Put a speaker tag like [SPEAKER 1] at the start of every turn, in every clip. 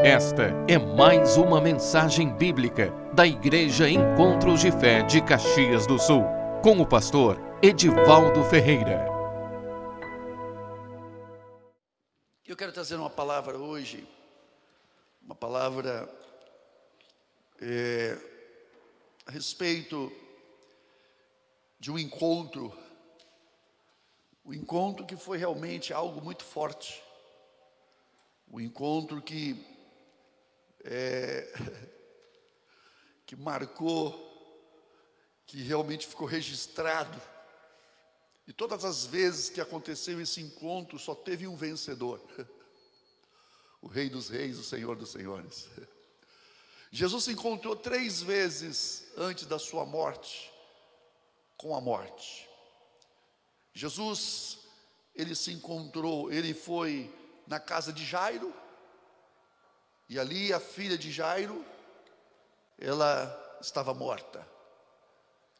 [SPEAKER 1] Esta é mais uma mensagem bíblica da Igreja Encontros de Fé de Caxias do Sul, com o pastor Edivaldo Ferreira.
[SPEAKER 2] Eu quero trazer uma palavra hoje, uma palavra é, a respeito de um encontro, um encontro que foi realmente algo muito forte, um encontro que é, que marcou, que realmente ficou registrado. E todas as vezes que aconteceu esse encontro, só teve um vencedor: o Rei dos Reis, o Senhor dos Senhores. Jesus se encontrou três vezes antes da sua morte com a morte. Jesus, ele se encontrou, ele foi na casa de Jairo, e ali a filha de Jairo, ela estava morta.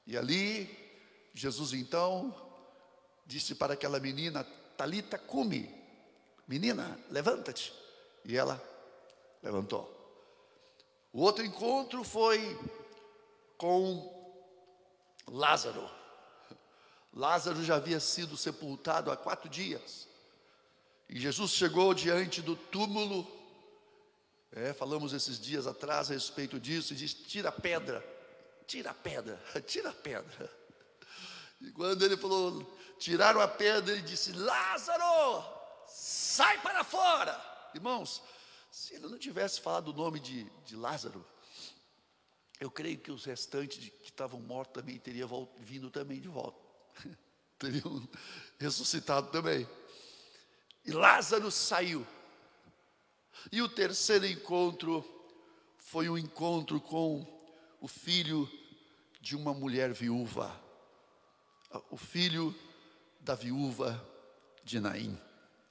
[SPEAKER 2] E ali, Jesus então disse para aquela menina, Talita, come, menina, levanta-te. E ela levantou. O outro encontro foi com Lázaro. Lázaro já havia sido sepultado há quatro dias. E Jesus chegou diante do túmulo. É, falamos esses dias atrás a respeito disso. E disse: Tira a pedra, tira a pedra, tira a pedra. E quando ele falou, tiraram a pedra, ele disse: Lázaro, sai para fora. Irmãos, se ele não tivesse falado o nome de, de Lázaro, eu creio que os restantes de, que estavam mortos também teriam vindo também de volta. teriam ressuscitado também. E Lázaro saiu. E o terceiro encontro foi o um encontro com o filho de uma mulher viúva. O filho da viúva de Naim.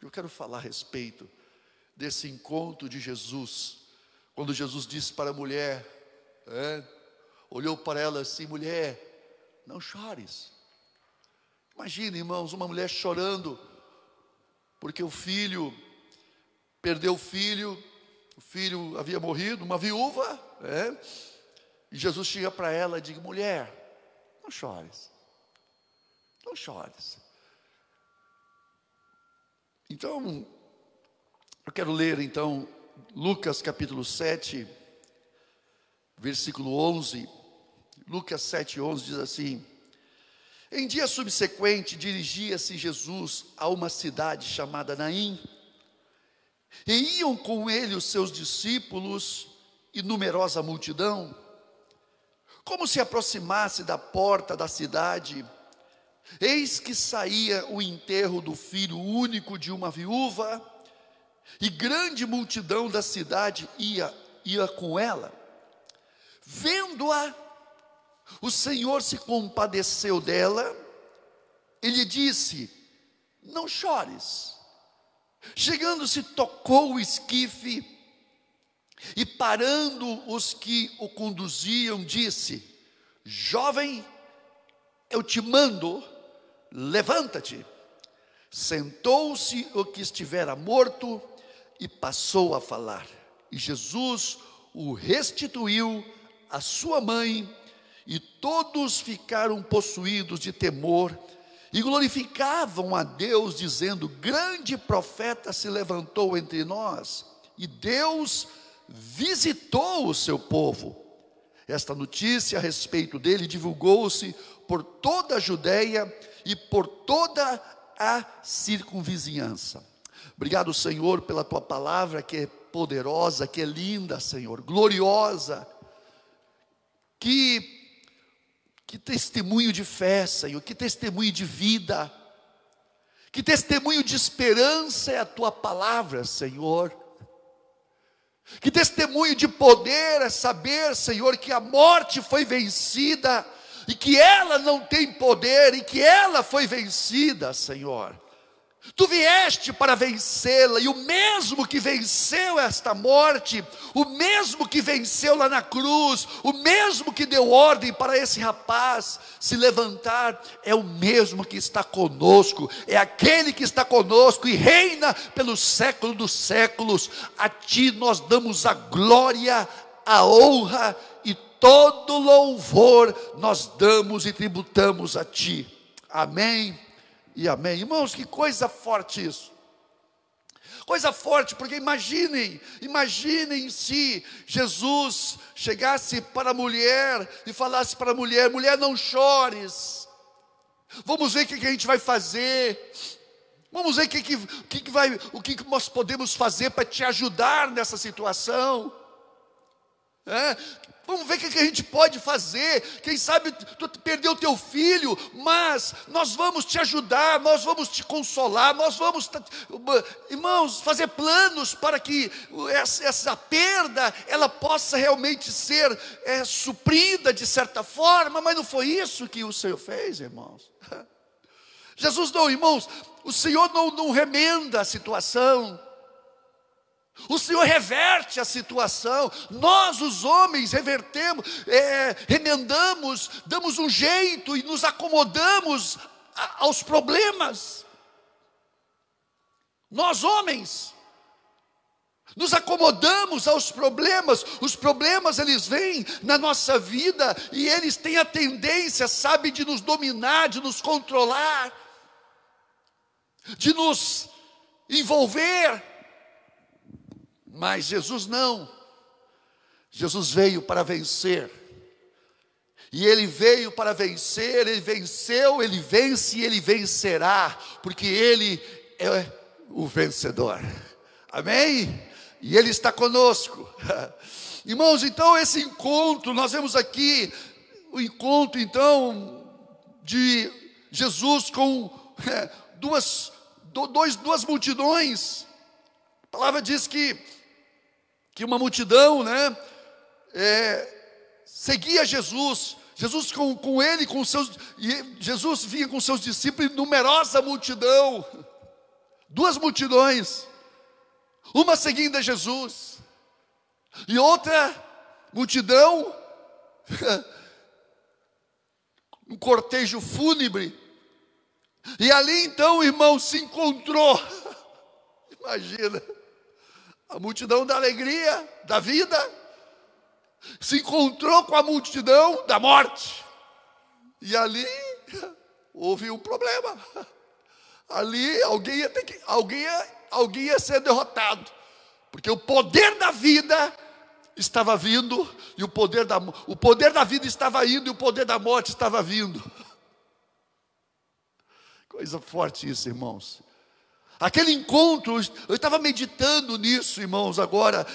[SPEAKER 2] Eu quero falar a respeito desse encontro de Jesus, quando Jesus disse para a mulher, é, olhou para ela assim: mulher, não chores. Imagina, irmãos, uma mulher chorando, porque o filho perdeu o filho, o filho havia morrido, uma viúva, é, e Jesus chega para ela e diz: mulher, não chores, não chores. Então, eu quero ler então Lucas capítulo 7, versículo 11. Lucas 7, 11 diz assim: Em dia subsequente, dirigia-se Jesus a uma cidade chamada Naim, e iam com ele os seus discípulos e numerosa multidão. Como se aproximasse da porta da cidade, eis que saía o enterro do filho único de uma viúva, e grande multidão da cidade ia, ia com ela. Vendo-a, o Senhor se compadeceu dela, ele disse: Não chores. Chegando-se, tocou o esquife e, parando os que o conduziam, disse: Jovem, eu te mando, levanta-te. Sentou-se o que estivera morto e passou a falar. E Jesus o restituiu à sua mãe, e todos ficaram possuídos de temor e glorificavam a Deus, dizendo: Grande profeta se levantou entre nós, e Deus visitou o seu povo. Esta notícia a respeito dele divulgou-se por toda a Judéia e por toda a circunvizinhança. Obrigado, Senhor, pela tua palavra que é poderosa, que é linda, Senhor, gloriosa. Que que testemunho de fé, Senhor, que testemunho de vida. Que testemunho de esperança é a tua palavra, Senhor. Que testemunho de poder é saber, Senhor, que a morte foi vencida e que ela não tem poder e que ela foi vencida, Senhor. Tu vieste para vencê-la, e o mesmo que venceu esta morte, o mesmo que venceu lá na cruz, o mesmo que deu ordem para esse rapaz se levantar, é o mesmo que está conosco, é aquele que está conosco e reina pelos séculos dos séculos. A ti nós damos a glória, a honra e todo louvor nós damos e tributamos a ti. Amém e amém. Irmãos, que coisa forte isso. Coisa forte, porque imaginem, imaginem se Jesus chegasse para a mulher e falasse para a mulher: mulher, não chores, vamos ver o que, a gente vai fazer, vamos ver o que, que, que, vai, o que, que nós podemos fazer para te ajudar nessa situação. É? Vamos ver o que a gente pode fazer. Quem sabe tu perdeu teu filho, mas nós vamos te ajudar, nós vamos te consolar, nós vamos, irmãos, fazer planos para que essa, perda ela possa realmente ser é, suprida de certa forma. Mas não foi isso que o Senhor fez, irmãos. Jesus não, irmãos, o Senhor não, não remenda a situação. O Senhor reverte a situação, nós, os homens, revertemos, é, remendamos, damos um jeito e nos acomodamos a, aos problemas. Nós, homens, nos acomodamos aos problemas, os problemas eles vêm na nossa vida e eles têm a tendência, sabe, de nos dominar, de nos controlar, de nos envolver. Mas Jesus não. Jesus veio para vencer. E ele veio para vencer, ele venceu, ele vence e ele vencerá, porque ele é o vencedor. Amém? E ele está conosco. Irmãos, então esse encontro, nós vemos aqui o encontro então de Jesus com duas, dois, duas multidões. A palavra diz que que uma multidão, né, é, seguia Jesus. Jesus com, com ele, com seus, Jesus vinha com seus discípulos, numerosa multidão, duas multidões, uma seguindo a Jesus, e outra multidão, um cortejo fúnebre, e ali então o irmão se encontrou, imagina, a multidão da alegria, da vida, se encontrou com a multidão da morte. E ali houve um problema. Ali alguém ia, ter que, alguém ia, alguém ia ser derrotado. Porque o poder da vida estava vindo e o poder da, o poder da vida estava indo e o poder da morte estava vindo. Coisa forte isso, irmãos. Aquele encontro, eu estava meditando nisso, irmãos, agora,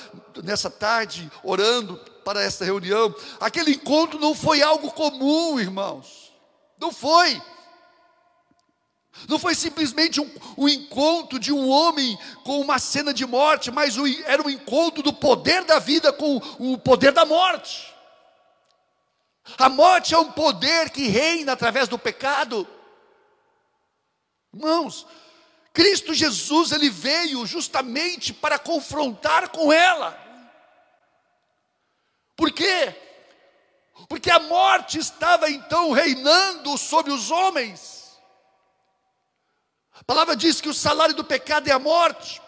[SPEAKER 2] nessa tarde, orando para essa reunião. Aquele encontro não foi algo comum, irmãos. Não foi. Não foi simplesmente um, um, encontro de um homem com uma cena de morte, mas o, era um encontro do poder da vida com o poder da morte. A morte é um poder que reina através do pecado. Irmãos, Cristo Jesus, ele veio justamente para confrontar com ela. Por quê? Porque a morte estava então reinando sobre os homens. A palavra diz que o salário do pecado é a morte.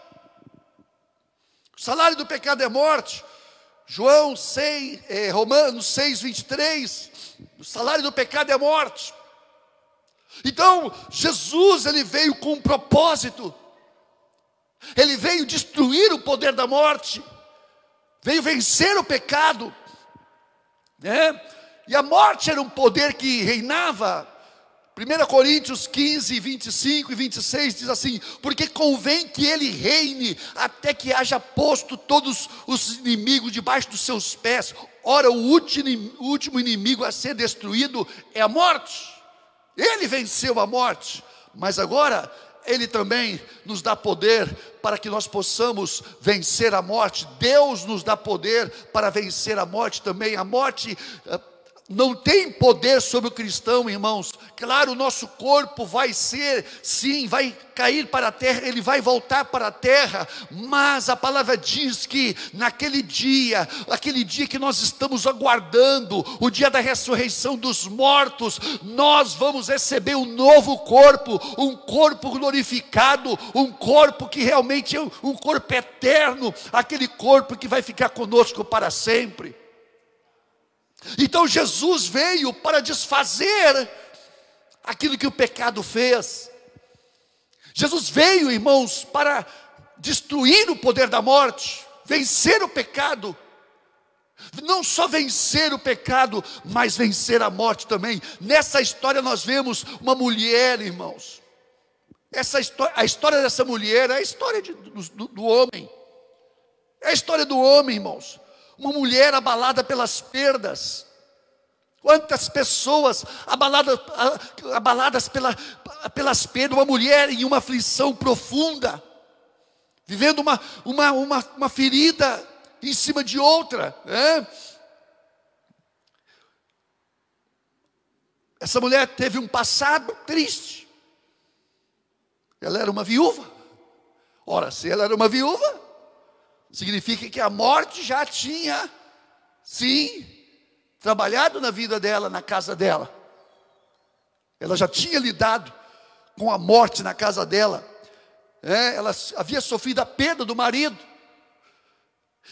[SPEAKER 2] O salário do pecado é a morte. João 6, eh, Romanos 6, 23. O salário do pecado é a morte. Então, Jesus ele veio com um propósito. Ele veio destruir o poder da morte. Veio vencer o pecado. Né? E a morte era um poder que reinava. 1 Coríntios 15, 25 e 26 diz assim: Porque convém que ele reine até que haja posto todos os inimigos debaixo dos seus pés. Ora, o último inimigo a ser destruído é a morte. Ele venceu a morte, mas agora ele também nos dá poder para que nós possamos vencer a morte. Deus nos dá poder para vencer a morte também. A morte, eh, não tem poder sobre o cristão, irmãos. Claro, o nosso corpo vai ser, sim, vai cair para a terra, ele vai voltar para a terra, mas a palavra diz que naquele dia, aquele dia que nós estamos aguardando, o dia da ressurreição dos mortos, nós vamos receber um novo corpo, um corpo glorificado, um corpo que realmente é um corpo eterno, aquele corpo que vai ficar conosco para sempre. Então Jesus veio para desfazer aquilo que o pecado fez. Jesus veio, irmãos, para destruir o poder da morte, vencer o pecado. Não só vencer o pecado, mas vencer a morte também. Nessa história nós vemos uma mulher, irmãos. Essa história, a história dessa mulher é a história de, do, do homem. É a história do homem, irmãos uma mulher abalada pelas perdas. Quantas pessoas abaladas, abaladas pela, pelas perdas, uma mulher em uma aflição profunda, vivendo uma, uma, uma, uma ferida em cima de outra. Né? Essa mulher teve um passado triste. Ela era uma viúva. Ora, se ela era uma viúva, Significa que a morte já tinha, sim, trabalhado na vida dela, na casa dela. Ela já tinha lidado com a morte na casa dela. É, ela havia sofrido a perda do marido.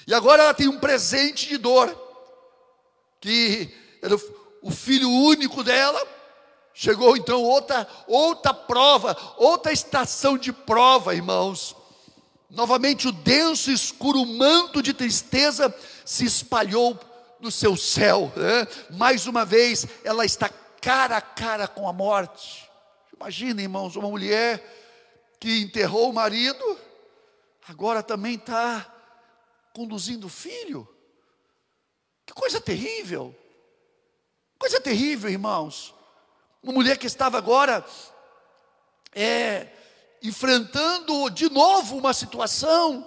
[SPEAKER 2] E agora ela tem um presente de dor. Que era o filho único dela. Chegou então outra, outra prova, outra estação de prova, irmãos. Novamente o denso e escuro manto de tristeza se espalhou no seu céu. Né? Mais uma vez, ela está cara a cara com a morte. Imagina, irmãos, uma mulher que enterrou o marido, agora também está conduzindo o filho. Que coisa terrível. Coisa terrível, irmãos. Uma mulher que estava agora é, enfrentando de novo uma situação.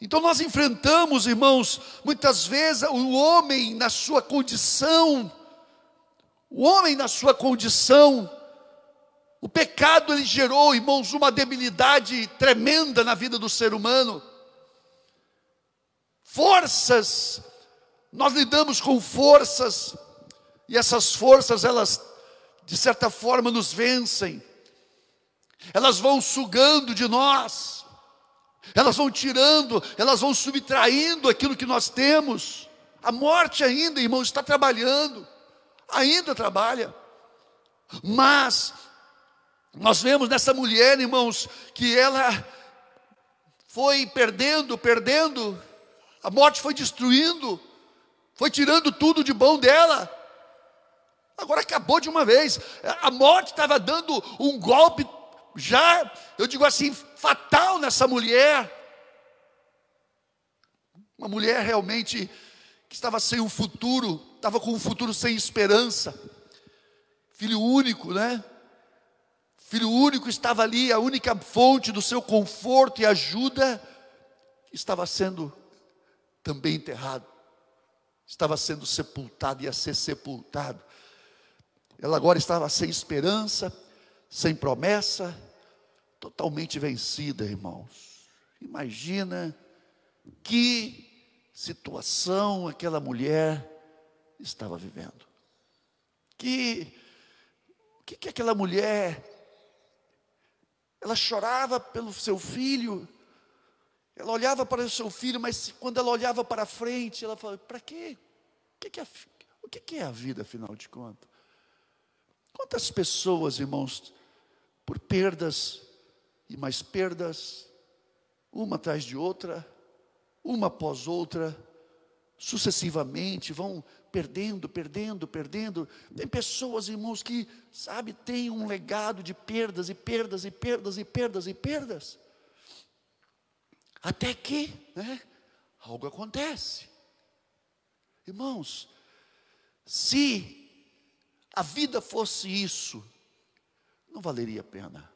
[SPEAKER 2] Então nós enfrentamos, irmãos, muitas vezes o homem na sua condição, o homem na sua condição, o pecado ele gerou, irmãos, uma debilidade tremenda na vida do ser humano. Forças, nós lidamos com forças, e essas forças, elas, de certa forma, nos vencem elas vão sugando de nós, elas vão tirando, elas vão subtraindo aquilo que nós temos. A morte ainda, irmão, está trabalhando, ainda trabalha, mas nós vemos nessa mulher, irmãos, que ela foi perdendo, perdendo, a morte foi destruindo, foi tirando tudo de bom dela. Agora acabou de uma vez. A morte estava dando um golpe já, eu digo assim, fatal nessa mulher. Uma mulher realmente que estava sem um futuro, estava com um futuro sem esperança. Filho único, né? Filho único estava ali, a única fonte do seu conforto e ajuda estava sendo também enterrado. Estava sendo sepultado, ia ser sepultado. Ela agora estava sem esperança, sem promessa, totalmente vencida, irmãos. Imagina que situação aquela mulher estava vivendo. Que que, que aquela mulher ela chorava pelo seu filho, ela olhava para o seu filho, mas quando ela olhava para frente, ela falava: para quê? O que, que, é, o que, que é a vida, afinal de contas? Quantas pessoas, irmãos, por perdas e mais perdas, uma atrás de outra, uma após outra, sucessivamente, vão perdendo, perdendo, perdendo. Tem pessoas, irmãos, que, sabe, têm um legado de perdas e perdas e perdas e perdas e perdas. Até que, né, algo acontece. Irmãos, se a vida fosse isso, não valeria a pena.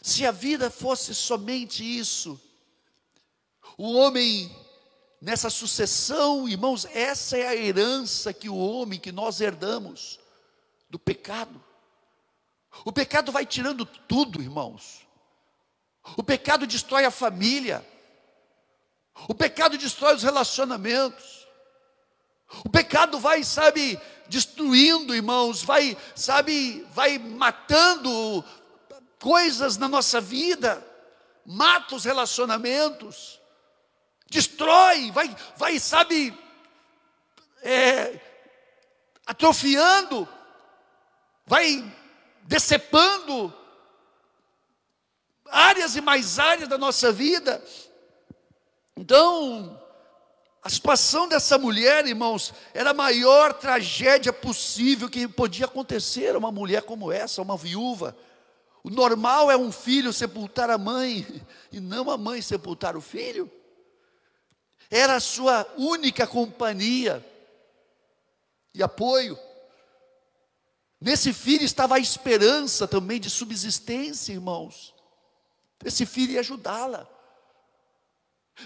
[SPEAKER 2] Se a vida fosse somente isso, o homem nessa sucessão, irmãos, essa é a herança que o homem, que nós herdamos do pecado. O pecado vai tirando tudo, irmãos. O pecado destrói a família. O pecado destrói os relacionamentos. O pecado vai, sabe, destruindo, irmãos, vai, sabe, vai matando coisas na nossa vida, mata os relacionamentos, destrói, vai, vai, sabe, é, atrofiando, vai decepando áreas e mais áreas da nossa vida. Então, a situação dessa mulher, irmãos, era a maior tragédia possível que podia acontecer a uma mulher como essa, uma viúva. O normal é um filho sepultar a mãe e não a mãe sepultar o filho. Era a sua única companhia e apoio. Nesse filho estava a esperança também de subsistência, irmãos. Esse filho ia ajudá-la.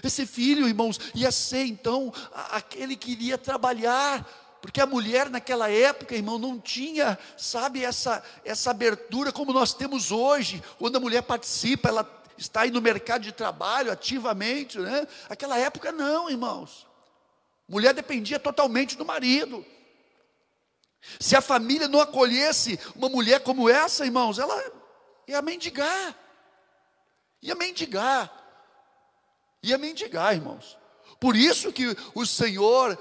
[SPEAKER 2] Esse filho, irmãos, ia ser então aquele que iria trabalhar, porque a mulher naquela época, irmão, não tinha, sabe, essa, essa abertura como nós temos hoje, quando a mulher participa, ela está aí no mercado de trabalho ativamente, né? Aquela época não, irmãos. Mulher dependia totalmente do marido. Se a família não acolhesse uma mulher como essa, irmãos, ela ia mendigar. Ia mendigar. Ia mendigar, irmãos. Por isso que o Senhor,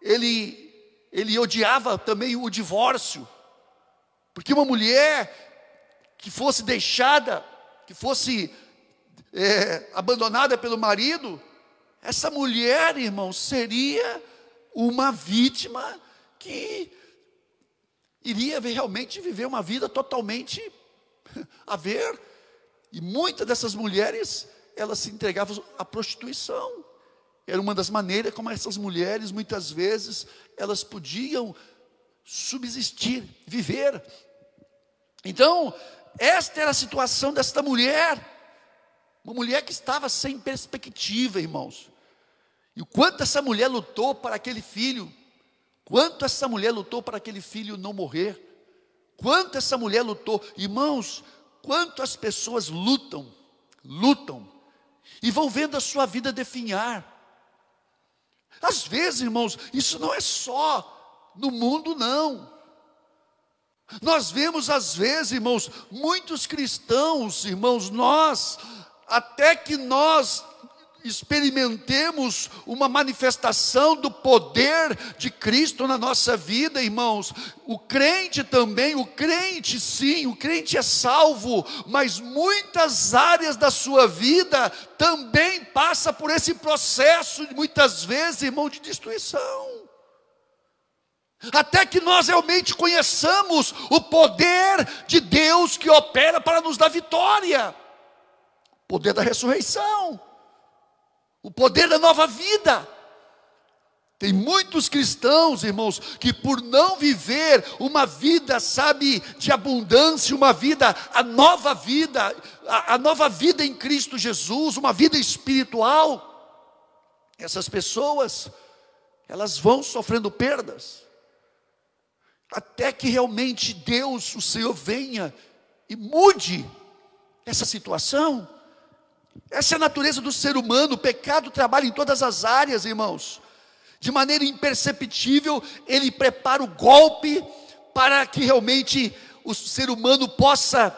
[SPEAKER 2] ele, ele odiava também o divórcio. Porque uma mulher que fosse deixada, que fosse é, abandonada pelo marido, essa mulher, irmão, seria uma vítima que iria realmente viver uma vida totalmente a ver. E muitas dessas mulheres, elas se entregavam à prostituição. Era uma das maneiras como essas mulheres, muitas vezes, elas podiam subsistir, viver. Então, esta era a situação desta mulher. Uma mulher que estava sem perspectiva, irmãos. E o quanto essa mulher lutou para aquele filho Quanto essa mulher lutou para aquele filho não morrer? Quanto essa mulher lutou? Irmãos, quanto as pessoas lutam, lutam, e vão vendo a sua vida definhar. Às vezes, irmãos, isso não é só no mundo, não. Nós vemos, às vezes, irmãos, muitos cristãos, irmãos, nós, até que nós experimentemos uma manifestação do poder de Cristo na nossa vida, irmãos. O crente também, o crente sim, o crente é salvo, mas muitas áreas da sua vida também passa por esse processo, muitas vezes, irmão, de destruição. Até que nós realmente conheçamos o poder de Deus que opera para nos dar vitória. Poder da ressurreição o poder da nova vida. Tem muitos cristãos, irmãos, que por não viver uma vida, sabe, de abundância, uma vida, a nova vida, a, a nova vida em Cristo Jesus, uma vida espiritual, essas pessoas, elas vão sofrendo perdas, até que realmente Deus, o Senhor, venha e mude essa situação. Essa é a natureza do ser humano, o pecado trabalha em todas as áreas, irmãos. De maneira imperceptível, ele prepara o golpe para que realmente o ser humano possa,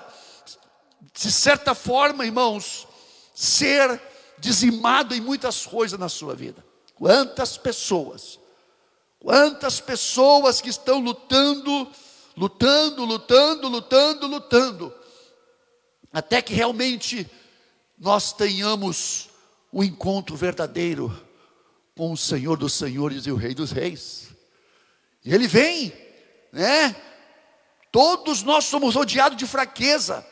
[SPEAKER 2] de certa forma, irmãos, ser dizimado em muitas coisas na sua vida. Quantas pessoas, quantas pessoas que estão lutando, lutando, lutando, lutando, lutando, até que realmente nós tenhamos o um encontro verdadeiro com o Senhor dos Senhores e o Rei dos Reis. E Ele vem, né? Todos nós somos rodeados de fraqueza,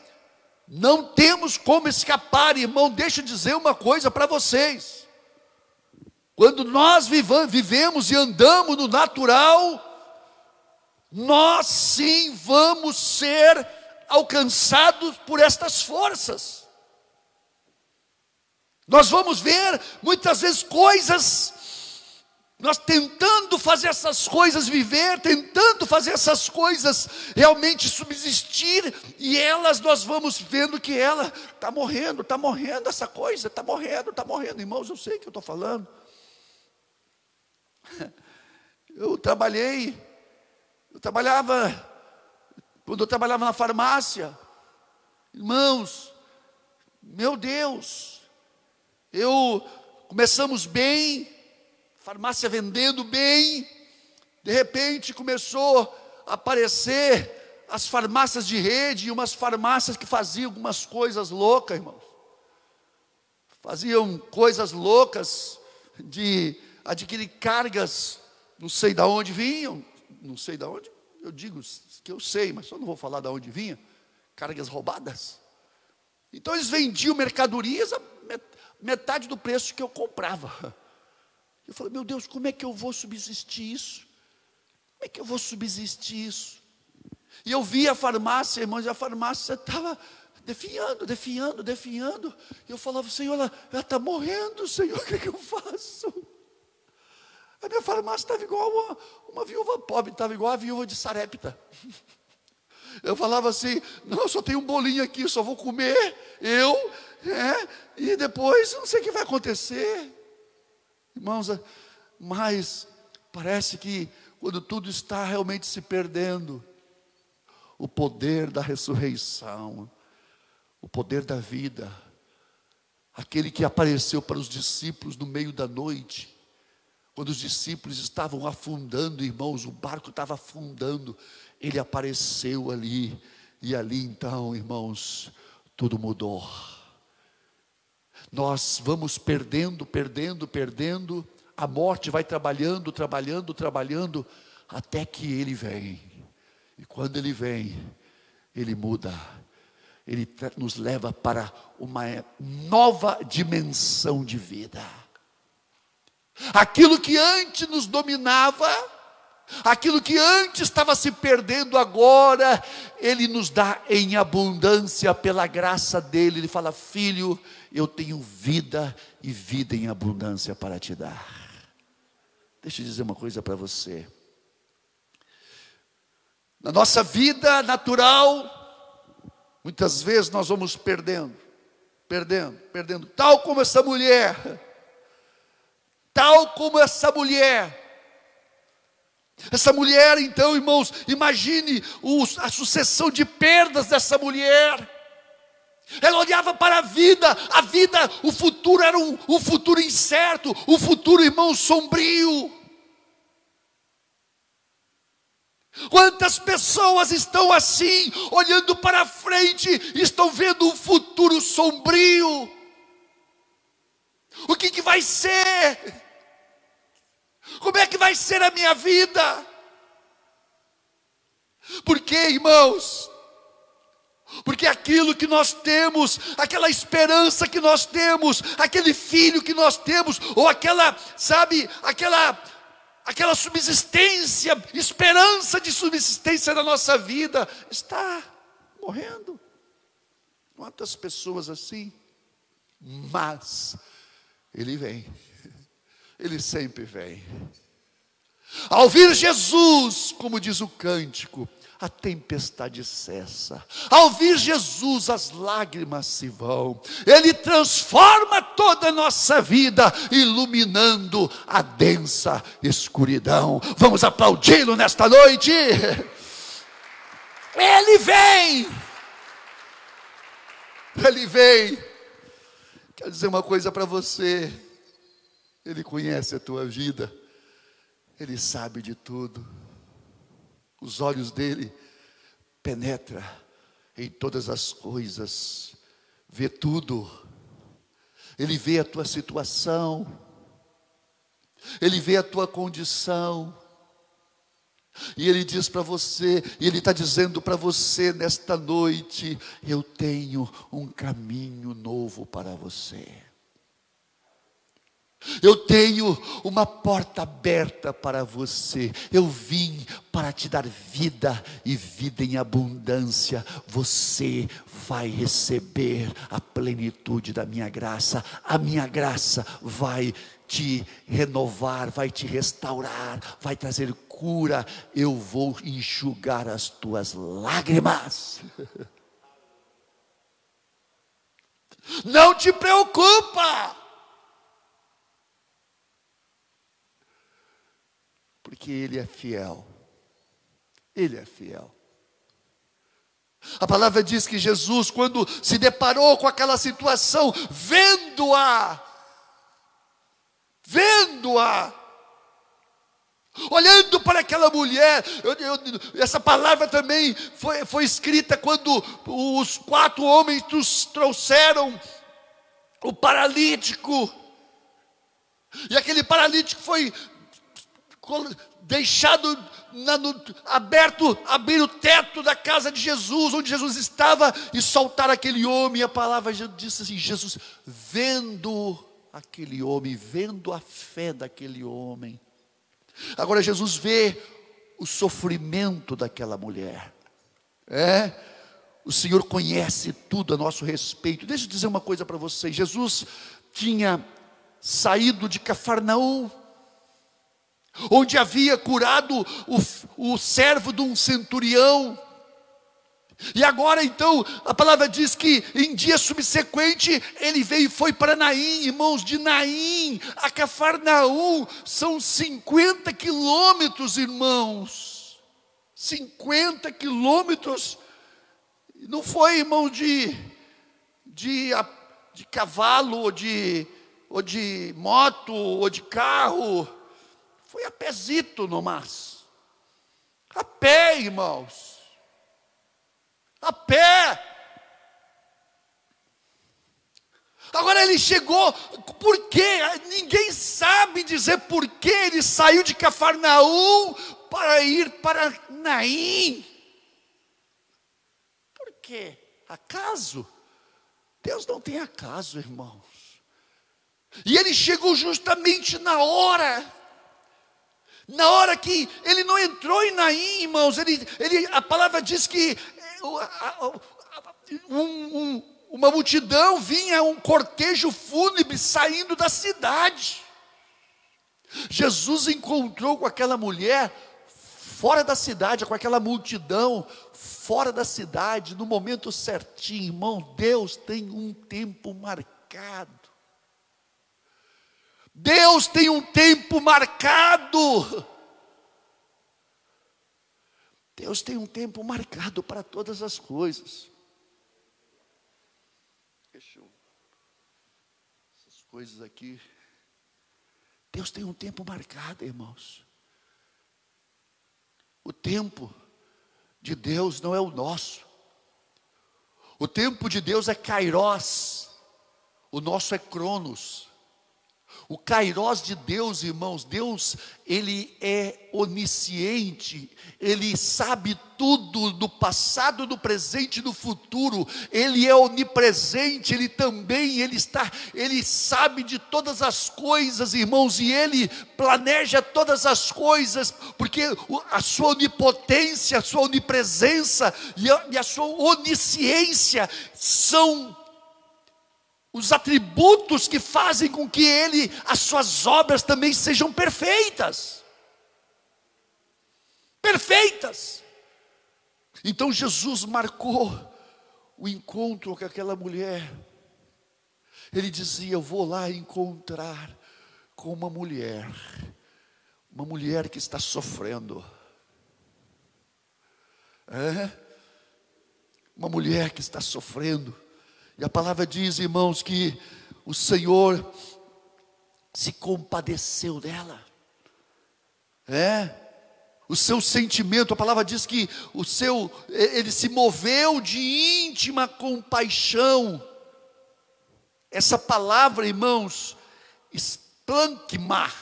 [SPEAKER 2] não temos como escapar, irmão. Deixa eu dizer uma coisa para vocês: quando nós vivemos e andamos no natural, nós sim vamos ser alcançados por estas forças. Nós vamos ver muitas vezes coisas, nós tentando fazer essas coisas viver, tentando fazer essas coisas realmente subsistir, e elas nós vamos vendo que ela está morrendo, está morrendo essa coisa, está morrendo, está morrendo. Irmãos, eu sei que eu estou falando. Eu trabalhei, eu trabalhava, quando eu trabalhava na farmácia, irmãos, meu Deus, eu começamos bem, farmácia vendendo bem, de repente começou a aparecer as farmácias de rede e umas farmácias que faziam algumas coisas loucas, irmãos. Faziam coisas loucas de adquirir cargas, não sei de onde vinham, não sei de onde, eu digo que eu sei, mas só não vou falar de onde vinha, cargas roubadas. Então eles vendiam mercadorias a metade do preço que eu comprava. Eu falei, meu Deus, como é que eu vou subsistir isso? Como é que eu vou subsistir isso? E eu vi a farmácia, irmãos, e a farmácia estava definhando, definhando, definhando. E eu falava, Senhor, ela está morrendo, Senhor, o que, é que eu faço? A minha farmácia estava igual uma, uma viúva pobre, estava igual a viúva de Sarepta. Eu falava assim: não, eu só tenho um bolinho aqui, só vou comer, eu, é, e depois não sei o que vai acontecer. Irmãos, mas parece que quando tudo está realmente se perdendo, o poder da ressurreição, o poder da vida, aquele que apareceu para os discípulos no meio da noite, quando os discípulos estavam afundando, irmãos, o barco estava afundando, ele apareceu ali, e ali então, irmãos, tudo mudou. Nós vamos perdendo, perdendo, perdendo, a morte vai trabalhando, trabalhando, trabalhando, até que ele vem. E quando ele vem, ele muda, ele nos leva para uma nova dimensão de vida. Aquilo que antes nos dominava, aquilo que antes estava se perdendo, agora Ele nos dá em abundância pela graça dEle. Ele fala: Filho, eu tenho vida e vida em abundância para te dar. Deixa eu dizer uma coisa para você. Na nossa vida natural, muitas vezes nós vamos perdendo, perdendo, perdendo, tal como essa mulher tal como essa mulher. Essa mulher, então, irmãos, imagine a sucessão de perdas dessa mulher. Ela olhava para a vida, a vida, o futuro era um, um futuro incerto, o futuro, irmão, sombrio. Quantas pessoas estão assim, olhando para frente, estão vendo um futuro sombrio? O que, que vai ser? Como é que vai ser a minha vida? Porque, irmãos, porque aquilo que nós temos, aquela esperança que nós temos, aquele filho que nós temos, ou aquela, sabe, aquela aquela subsistência, esperança de subsistência da nossa vida está morrendo. Quantas pessoas assim? Mas ele vem. Ele sempre vem. Ao vir Jesus, como diz o cântico, a tempestade cessa. Ao vir Jesus, as lágrimas se vão. Ele transforma toda a nossa vida, iluminando a densa escuridão. Vamos aplaudi-lo nesta noite. Ele vem. Ele vem. Quero dizer uma coisa para você. Ele conhece a tua vida, Ele sabe de tudo. Os olhos dele penetram em todas as coisas, vê tudo. Ele vê a tua situação, Ele vê a tua condição. E Ele diz para você, e Ele está dizendo para você nesta noite: eu tenho um caminho novo para você. Eu tenho uma porta aberta para você. Eu vim para te dar vida e vida em abundância. Você vai receber a plenitude da minha graça. A minha graça vai te renovar, vai te restaurar, vai trazer cura. Eu vou enxugar as tuas lágrimas. Não te preocupa. Porque Ele é fiel. Ele é fiel. A palavra diz que Jesus, quando se deparou com aquela situação, vendo-a, vendo-a, olhando para aquela mulher, eu, eu, essa palavra também foi, foi escrita quando os quatro homens trouxeram o paralítico, e aquele paralítico foi deixado na, no, aberto, abrir o teto da casa de Jesus, onde Jesus estava, e soltar aquele homem. E a palavra disse assim: Jesus, vendo aquele homem, vendo a fé daquele homem. Agora Jesus vê o sofrimento daquela mulher. É, o Senhor conhece tudo a nosso respeito. Deixa eu dizer uma coisa para vocês: Jesus tinha saído de Cafarnaum onde havia curado o, o servo de um centurião. E agora então, a palavra diz que em dia subsequente ele veio e foi para Naim, irmãos, de Naim a Cafarnaum, são 50 quilômetros, irmãos. 50 quilômetros. Não foi, irmão, de, de, de cavalo, ou de, ou de moto, ou de carro foi a pezito no mas. A pé, irmãos. A pé. Agora ele chegou, por quê? Ninguém sabe dizer por que ele saiu de Cafarnaum para ir para Naim. Por quê? Acaso? Deus não tem acaso, irmãos. E ele chegou justamente na hora na hora que ele não entrou em Naim, irmãos, ele, ele, a palavra diz que um, um, uma multidão vinha, um cortejo fúnebre saindo da cidade. Jesus encontrou com aquela mulher fora da cidade, com aquela multidão fora da cidade, no momento certinho, irmão. Deus tem um tempo marcado. Deus tem um tempo marcado. Deus tem um tempo marcado para todas as coisas. Deixa eu. Essas coisas aqui. Deus tem um tempo marcado, irmãos. O tempo de Deus não é o nosso. O tempo de Deus é Kairos. O nosso é Cronos. O kairós de Deus, irmãos, Deus, ele é onisciente, ele sabe tudo do passado, do presente e do futuro. Ele é onipresente, ele também, ele está, ele sabe de todas as coisas, irmãos, e ele planeja todas as coisas, porque a sua onipotência, a sua onipresença e a, e a sua onisciência são os atributos que fazem com que ele, as suas obras também sejam perfeitas. Perfeitas. Então Jesus marcou o encontro com aquela mulher. Ele dizia: Eu vou lá encontrar com uma mulher, uma mulher que está sofrendo. É? Uma mulher que está sofrendo e a palavra diz, irmãos, que o Senhor se compadeceu dela. É. O seu sentimento, a palavra diz que o seu ele se moveu de íntima compaixão. Essa palavra, irmãos, esplankmar,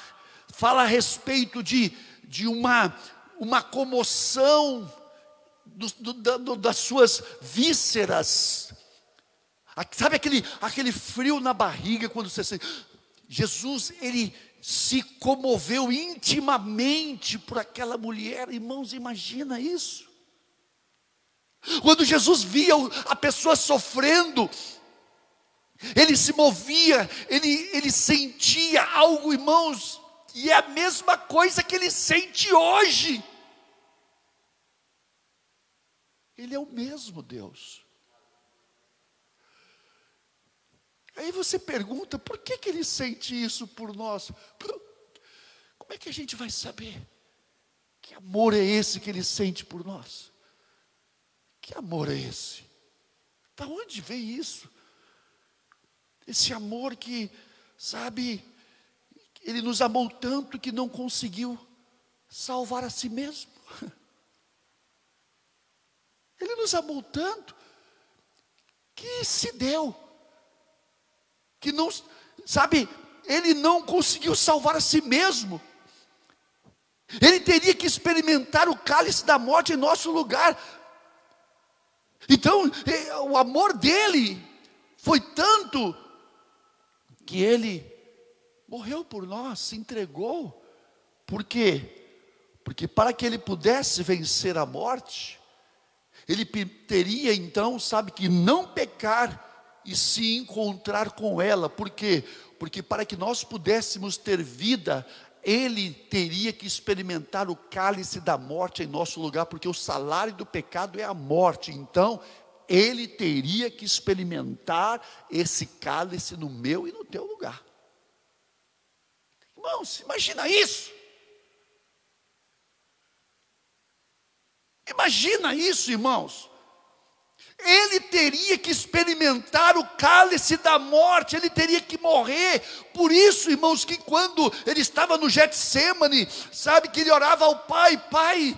[SPEAKER 2] fala a respeito de, de uma, uma comoção do, do, do, das suas vísceras, Sabe aquele, aquele frio na barriga quando você sente. Jesus, ele se comoveu intimamente por aquela mulher, irmãos, imagina isso. Quando Jesus via a pessoa sofrendo, ele se movia, ele, ele sentia algo, irmãos, e é a mesma coisa que ele sente hoje. Ele é o mesmo Deus. Aí você pergunta, por que, que ele sente isso por nós? Como é que a gente vai saber? Que amor é esse que ele sente por nós? Que amor é esse? Da onde vem isso? Esse amor que, sabe, ele nos amou tanto que não conseguiu salvar a si mesmo. Ele nos amou tanto que se deu que não, sabe, ele não conseguiu salvar a si mesmo. Ele teria que experimentar o cálice da morte em nosso lugar. Então, o amor dele foi tanto que ele morreu por nós, se entregou. Por quê? Porque para que ele pudesse vencer a morte, ele teria então, sabe, que não pecar e se encontrar com ela. Por quê? Porque para que nós pudéssemos ter vida, ele teria que experimentar o cálice da morte em nosso lugar, porque o salário do pecado é a morte. Então, ele teria que experimentar esse cálice no meu e no teu lugar. Irmãos, imagina isso. Imagina isso, irmãos ele teria que experimentar o cálice da morte, ele teria que morrer. Por isso, irmãos, que quando ele estava no Getsemane, sabe que ele orava ao Pai: Pai,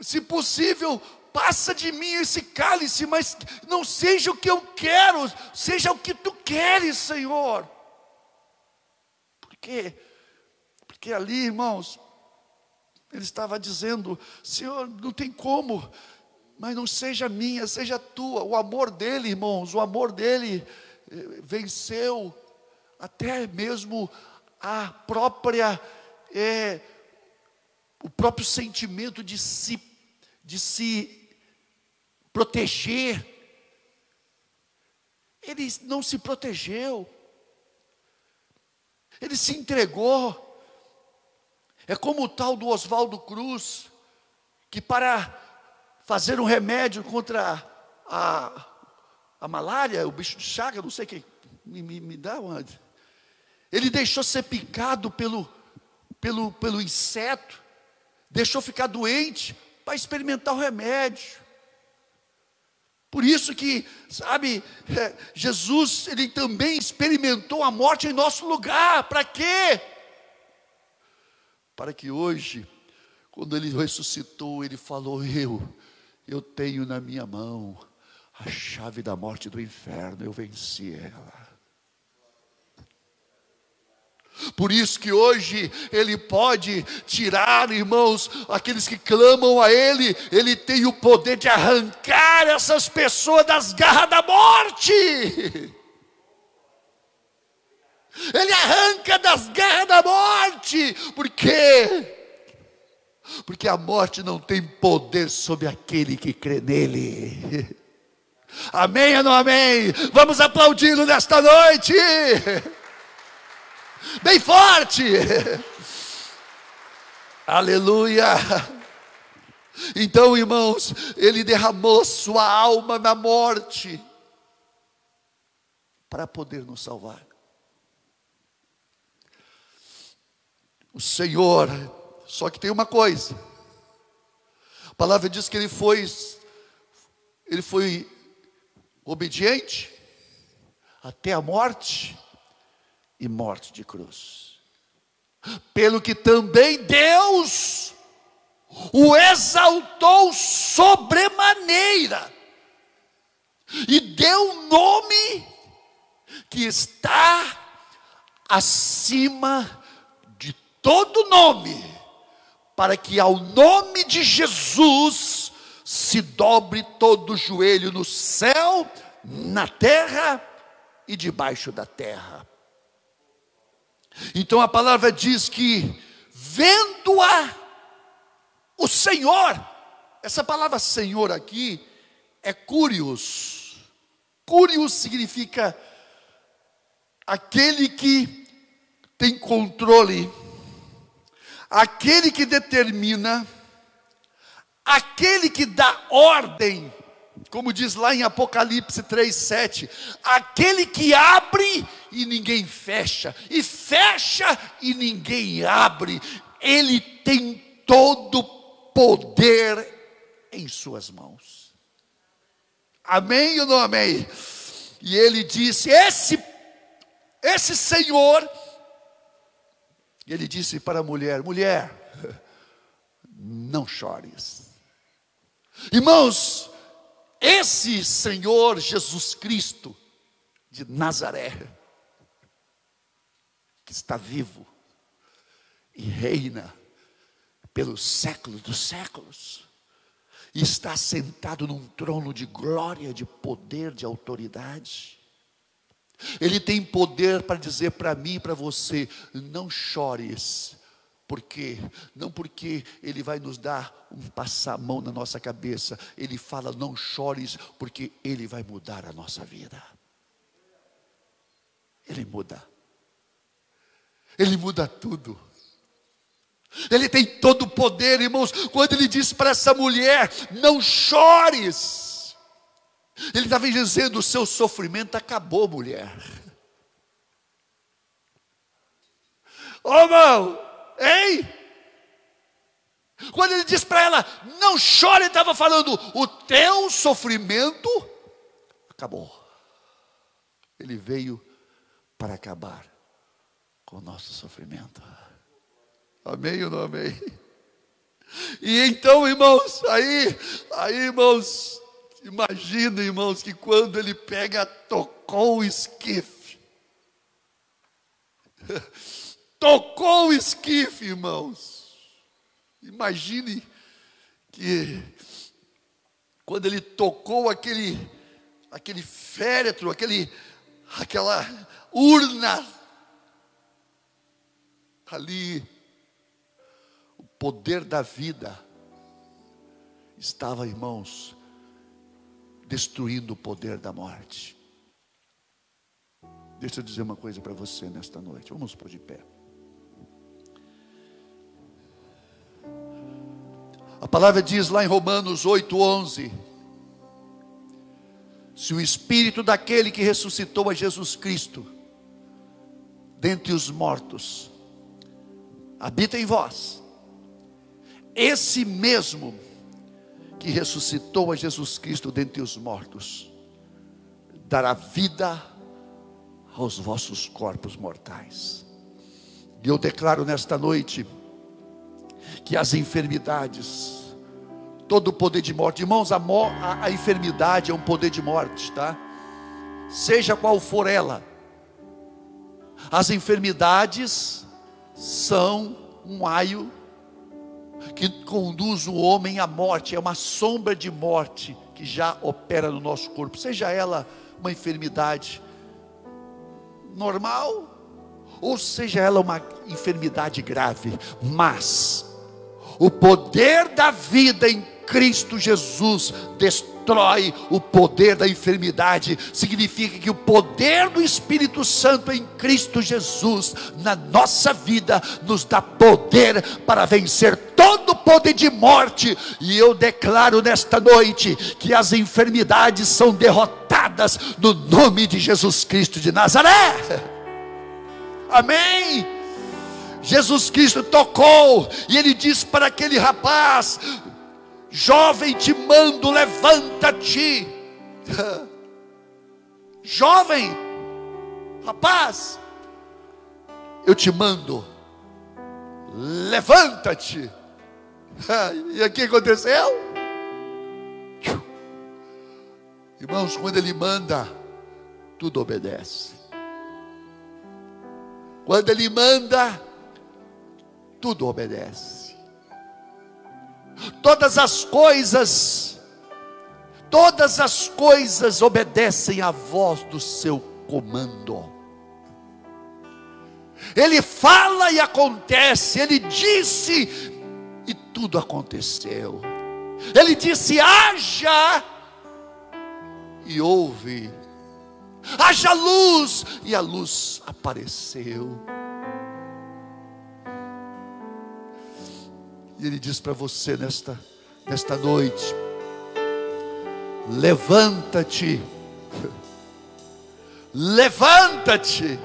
[SPEAKER 2] se possível, passa de mim esse cálice, mas não seja o que eu quero, seja o que tu queres, Senhor. Por quê? Porque ali, irmãos, ele estava dizendo: Senhor, não tem como mas não seja minha, seja tua. O amor dele, irmãos, o amor dele eh, venceu até mesmo a própria, é, o próprio sentimento de se, de se proteger. Ele não se protegeu, ele se entregou. É como o tal do Oswaldo Cruz, que para fazer um remédio contra a, a malária, o bicho de chaga, não sei quem, me, me, me dá uma. Ele deixou ser picado pelo, pelo, pelo inseto, deixou ficar doente para experimentar o remédio. Por isso que, sabe, é, Jesus, ele também experimentou a morte em nosso lugar. Para quê? Para que hoje, quando ele ressuscitou, ele falou: Eu eu tenho na minha mão a chave da morte do inferno, eu venci ela. Por isso que hoje Ele pode tirar, irmãos, aqueles que clamam a Ele, Ele tem o poder de arrancar essas pessoas das garras da morte. Ele arranca das garras da morte, porque porque a morte não tem poder sobre aquele que crê nele. Amém ou não amém? Vamos aplaudindo nesta noite. Bem forte. Aleluia. Então, irmãos, ele derramou sua alma na morte para poder nos salvar. O Senhor só que tem uma coisa. A palavra diz que ele foi ele foi obediente até a morte e morte de cruz. Pelo que também Deus o exaltou sobremaneira e deu um nome que está acima de todo nome para que ao nome de Jesus se dobre todo o joelho no céu, na terra e debaixo da terra. Então a palavra diz que, vendo-a, o Senhor, essa palavra Senhor aqui é curios. Curios significa aquele que tem controle, aquele que determina, aquele que dá ordem, como diz lá em Apocalipse 3:7, aquele que abre e ninguém fecha, e fecha e ninguém abre, ele tem todo poder em suas mãos. Amém ou não amém? E ele disse: Esse, esse Senhor, ele disse para a mulher: Mulher, não chores. Irmãos, esse Senhor Jesus Cristo de Nazaré, que está vivo e reina pelos séculos dos séculos, e está sentado num trono de glória, de poder, de autoridade. Ele tem poder para dizer para mim e para você: não chores, porque não porque ele vai nos dar um passar a mão na nossa cabeça, ele fala não chores, porque ele vai mudar a nossa vida. Ele muda. Ele muda tudo. Ele tem todo o poder, irmãos. Quando ele diz para essa mulher: Não chores, ele estava dizendo: O seu sofrimento acabou, mulher. Ô oh, irmão, Ei! Quando ele diz para ela, não chore, ele estava falando, o teu sofrimento acabou. Ele veio para acabar com o nosso sofrimento. Amém ou não amém? E então, irmãos, aí, aí, irmãos, imagina, irmãos, que quando ele pega, tocou o esquife. tocou o esquife, irmãos. Imagine que quando ele tocou aquele aquele féretro, aquele aquela urna ali o poder da vida estava, irmãos, destruindo o poder da morte. Deixa eu dizer uma coisa para você nesta noite. Vamos pôr de pé. A palavra diz lá em Romanos 8:11: Se o espírito daquele que ressuscitou a Jesus Cristo dentre os mortos habita em vós, esse mesmo que ressuscitou a Jesus Cristo dentre os mortos dará vida aos vossos corpos mortais. E eu declaro nesta noite que as enfermidades, todo o poder de morte, irmãos, a, a, a enfermidade é um poder de morte, tá? Seja qual for ela, as enfermidades são um aio que conduz o homem à morte, é uma sombra de morte que já opera no nosso corpo, seja ela uma enfermidade normal, ou seja ela uma enfermidade grave, mas o poder da vida em Cristo Jesus destrói o poder da enfermidade. Significa que o poder do Espírito Santo em Cristo Jesus na nossa vida nos dá poder para vencer todo o poder de morte. E eu declaro nesta noite que as enfermidades são derrotadas no nome de Jesus Cristo de Nazaré. Amém. Jesus Cristo tocou e ele disse para aquele rapaz: Jovem, te mando, levanta-te. Jovem, rapaz, eu te mando, levanta-te. E aqui aconteceu? Irmãos, quando ele manda, tudo obedece. Quando ele manda, tudo obedece. Todas as coisas, todas as coisas obedecem à voz do seu comando. Ele fala e acontece, ele disse e tudo aconteceu. Ele disse: haja e houve. Haja luz e a luz apareceu. E ele diz para você nesta nesta noite: levanta-te. Levanta-te.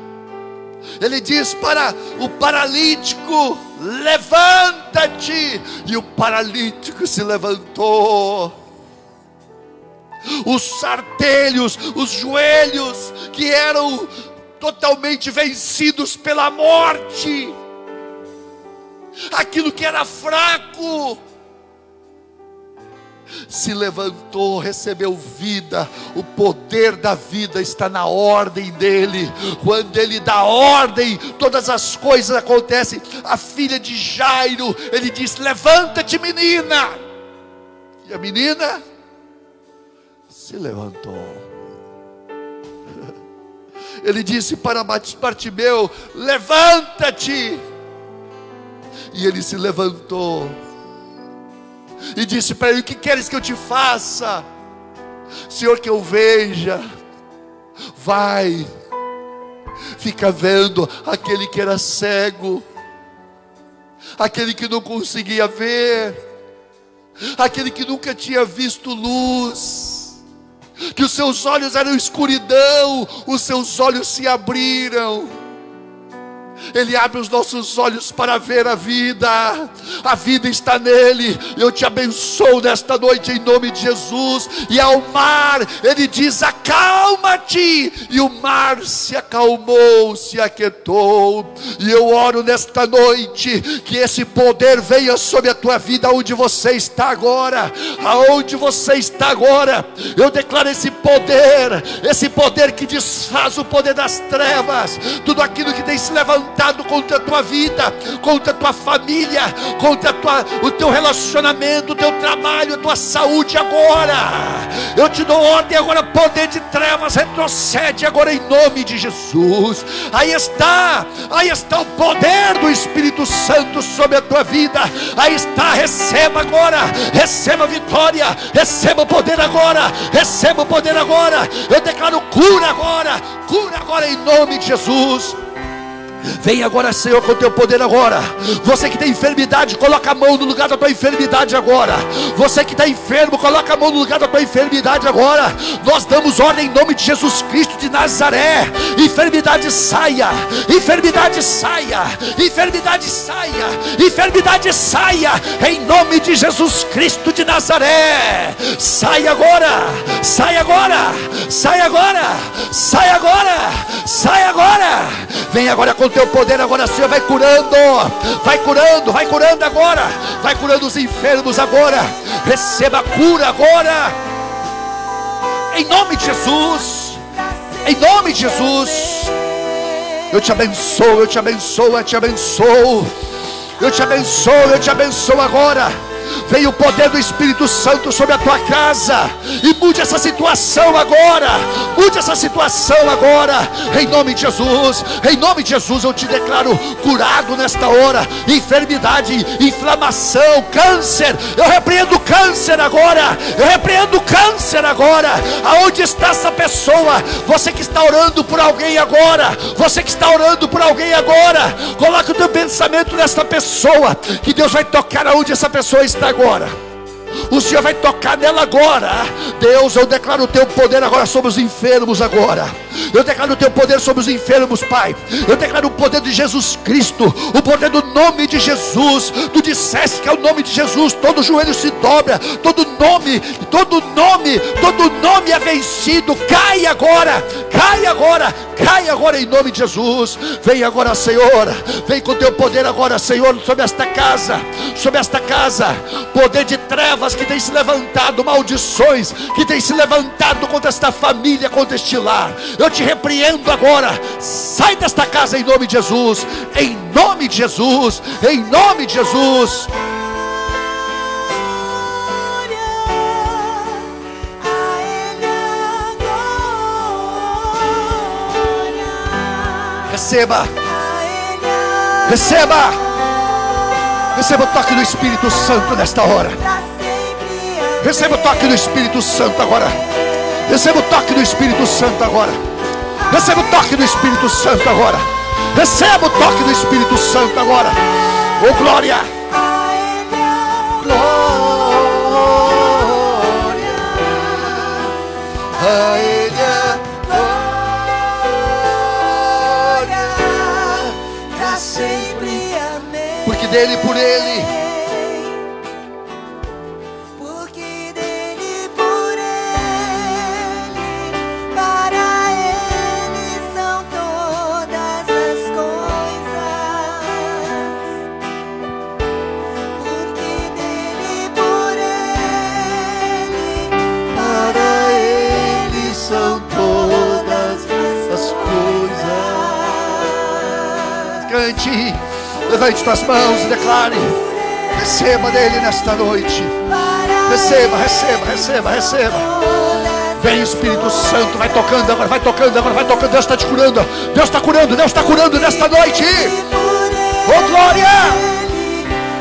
[SPEAKER 2] Ele diz para o paralítico: levanta-te. E o paralítico se levantou. Os sartelhos, os joelhos que eram totalmente vencidos pela morte, aquilo que era fraco, se levantou, recebeu vida, o poder da vida está na ordem dele. Quando ele dá ordem, todas as coisas acontecem. A filha de Jairo, ele diz: Levanta-te, menina. E a menina se levantou. Ele disse para Bartimeu: Levanta-te. E ele se levantou e disse para ele: O que queres que eu te faça? Senhor, que eu veja. Vai, fica vendo aquele que era cego, aquele que não conseguia ver, aquele que nunca tinha visto luz, que os seus olhos eram escuridão, os seus olhos se abriram ele abre os nossos olhos para ver a vida, a vida está nele. Eu te abençoo nesta noite em nome de Jesus. E ao mar, ele diz: Acalma-te. E o mar se acalmou, se aquietou. E eu oro nesta noite que esse poder venha sobre a tua vida, onde você está agora, aonde você está agora. Eu declaro esse poder, esse poder que desfaz o poder das trevas, tudo aquilo que tem se levantado levantado contra a tua vida, contra a tua família, contra tua, o teu relacionamento, o teu trabalho, a tua saúde agora. Eu te dou ordem agora, poder de trevas, retrocede agora em nome de Jesus. Aí está, aí está o poder do Espírito Santo sobre a tua vida. Aí está, receba agora, receba vitória, receba o poder agora, receba o poder agora. Eu declaro cura agora, cura agora em nome de Jesus. Vem agora, Senhor, com o teu poder agora. Você que tem enfermidade, coloca a mão no lugar da tua enfermidade agora. Você que está enfermo, coloca a mão no lugar da tua enfermidade agora. Nós damos ordem em nome de Jesus Cristo de Nazaré. Enfermidade saia, enfermidade saia, enfermidade saia, enfermidade saia, em nome de Jesus Cristo de Nazaré. Sai agora, sai agora, sai agora, sai agora, sai agora. Vem agora com teu poder agora, Senhor, vai curando, vai curando, vai curando agora, vai curando os enfermos agora, receba a cura agora, em nome de Jesus, em nome de Jesus. Eu te abençoo, eu te abençoo, eu te abençoo, eu te abençoo, eu te abençoo agora. Venha o poder do Espírito Santo sobre a tua casa e mude essa situação agora. Mude essa situação agora, em nome de Jesus. Em nome de Jesus, eu te declaro curado nesta hora. Enfermidade, inflamação, câncer. Eu repreendo câncer agora. Eu repreendo câncer agora. Aonde está essa pessoa? Você que está orando por alguém agora. Você que está orando por alguém agora. Coloque o teu pensamento nesta pessoa. Que Deus vai tocar aonde essa pessoa está agora. O Senhor vai tocar nela agora. Deus, eu declaro o teu poder agora sobre os enfermos agora. Eu declaro o teu poder sobre os enfermos, Pai. Eu declaro o poder de Jesus Cristo, o poder do nome de Jesus. Tu disseste que é o nome de Jesus, todo joelho se dobra, todo nome, todo nome, todo nome é vencido. Cai agora, cai agora, cai agora em nome de Jesus. Vem agora, Senhor. Vem com teu poder agora, Senhor, sobre esta casa, sobre esta casa. Poder de trevas que tem se levantado, maldições que tem se levantado contra esta família, contra este lar. Eu te repreendo agora. Sai desta casa em nome de Jesus. Em nome de Jesus. Em nome de Jesus. Receba. Receba. Receba o toque do Espírito Santo nesta hora. Receba o toque do Espírito Santo agora. Receba o toque do Espírito Santo agora. Receba o toque do Espírito Santo agora. Receba o toque do Espírito Santo agora. Oh glória! Glória a Ele glória
[SPEAKER 3] pra sempre. Amém.
[SPEAKER 2] Porque dele por ele Cante, levante tuas mãos e declare. Receba dele nesta noite. Receba, receba, receba, receba. Vem Espírito Santo, vai tocando agora, vai tocando agora, vai tocando. Deus está te curando. Deus está curando, Deus está curando nesta noite. Oh glória!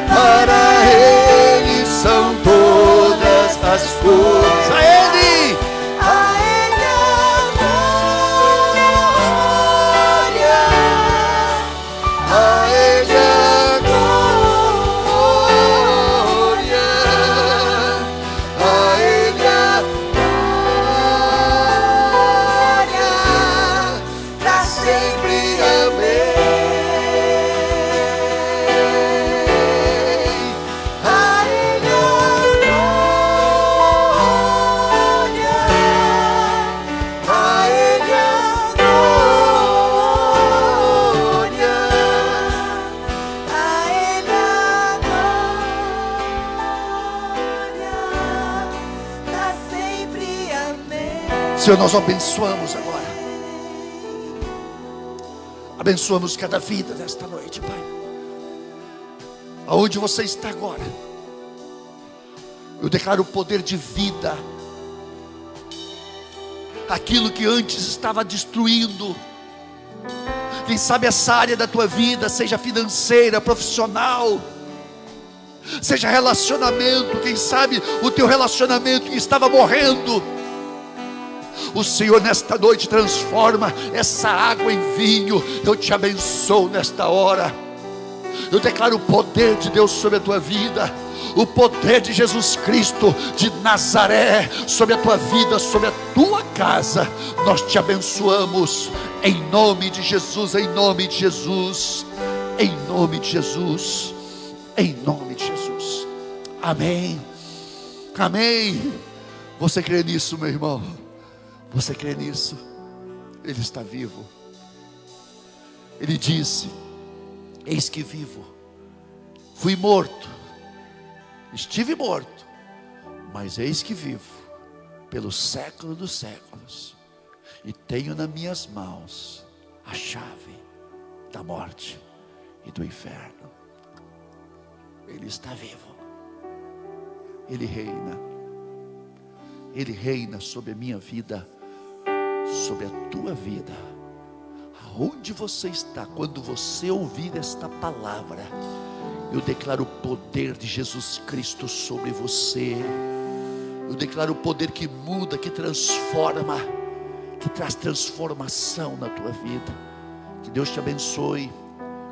[SPEAKER 2] Para ele são todas as coisas. A ele! Senhor, nós abençoamos agora. Abençoamos cada vida desta noite, Pai. Aonde você está agora, eu declaro o poder de vida. Aquilo que antes estava destruindo. Quem sabe essa área da tua vida, seja financeira, profissional, seja relacionamento, quem sabe o teu relacionamento que estava morrendo. O Senhor nesta noite transforma essa água em vinho. Eu te abençoo nesta hora. Eu declaro o poder de Deus sobre a tua vida. O poder de Jesus Cristo de Nazaré sobre a tua vida, sobre a tua casa. Nós te abençoamos em nome de Jesus, em nome de Jesus, em nome de Jesus, em nome de Jesus. Amém. Amém. Você crê nisso, meu irmão? Você crê nisso? Ele está vivo. Ele disse: Eis que vivo. Fui morto. Estive morto. Mas eis que vivo. Pelo século dos séculos. E tenho nas minhas mãos a chave da morte e do inferno. Ele está vivo. Ele reina. Ele reina sobre a minha vida, sobre a tua vida. Aonde você está, quando você ouvir esta palavra, eu declaro o poder de Jesus Cristo sobre você. Eu declaro o poder que muda, que transforma, que traz transformação na tua vida. Que Deus te abençoe.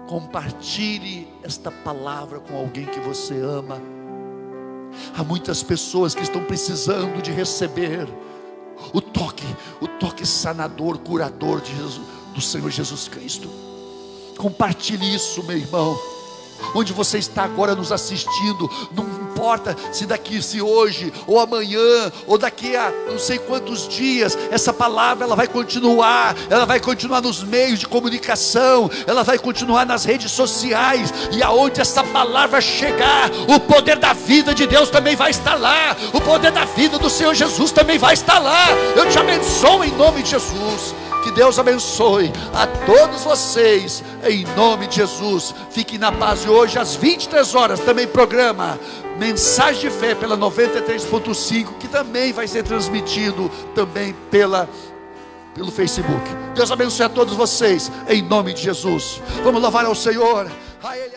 [SPEAKER 2] Compartilhe esta palavra com alguém que você ama. Há muitas pessoas que estão precisando de receber o toque, o toque sanador, curador de Jesus, do Senhor Jesus Cristo. Compartilhe isso, meu irmão. Onde você está agora nos assistindo, não importa se daqui, se hoje, ou amanhã, ou daqui a não sei quantos dias, essa palavra ela vai continuar, ela vai continuar nos meios de comunicação, ela vai continuar nas redes sociais, e aonde essa palavra chegar, o poder da vida de Deus também vai estar lá, o poder da vida do Senhor Jesus também vai estar lá. Eu te abençoo em nome de Jesus. Que Deus abençoe a todos vocês, em nome de Jesus. Fiquem na paz. E hoje, às 23 horas, também programa Mensagem de Fé pela 93.5, que também vai ser transmitido também pela pelo Facebook. Deus abençoe a todos vocês, em nome de Jesus. Vamos louvar ao Senhor. A Ele